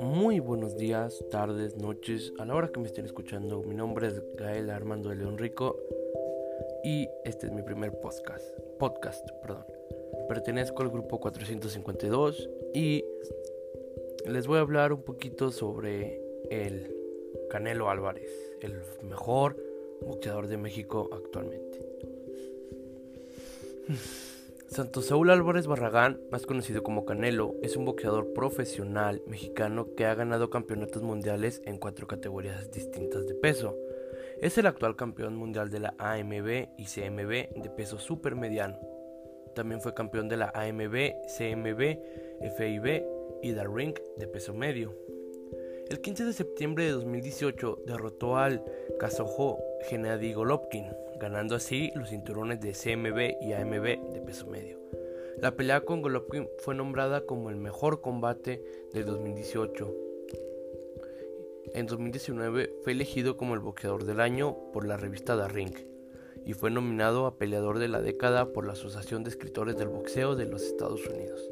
Muy buenos días, tardes, noches, a la hora que me estén escuchando. Mi nombre es Gael Armando de León Rico y este es mi primer podcast. Podcast, perdón. Pertenezco al grupo 452 y les voy a hablar un poquito sobre el Canelo Álvarez, el mejor boxeador de México actualmente. Santos Saúl Álvarez Barragán, más conocido como Canelo, es un boxeador profesional mexicano que ha ganado campeonatos mundiales en cuatro categorías distintas de peso. Es el actual campeón mundial de la AMB y CMB de peso supermediano. También fue campeón de la AMB, CMB, FIB y del Ring de peso medio. El 15 de septiembre de 2018 derrotó al Kazojo Gennady Golovkin, ganando así los cinturones de CMB y AMB de peso medio. La pelea con Golovkin fue nombrada como el mejor combate del 2018. En 2019 fue elegido como el boxeador del año por la revista The Ring y fue nominado a peleador de la década por la Asociación de Escritores del Boxeo de los Estados Unidos.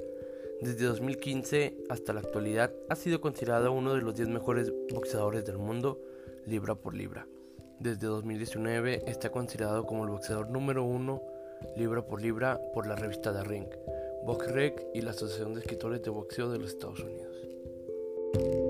Desde 2015 hasta la actualidad ha sido considerado uno de los 10 mejores boxeadores del mundo libra por libra. Desde 2019 está considerado como el boxeador número uno libra por libra por la revista The Ring, BoxRec y la Asociación de Escritores de Boxeo de los Estados Unidos.